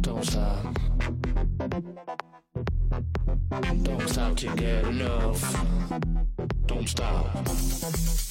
Don't stop. Don't stop to get enough. Don't stop.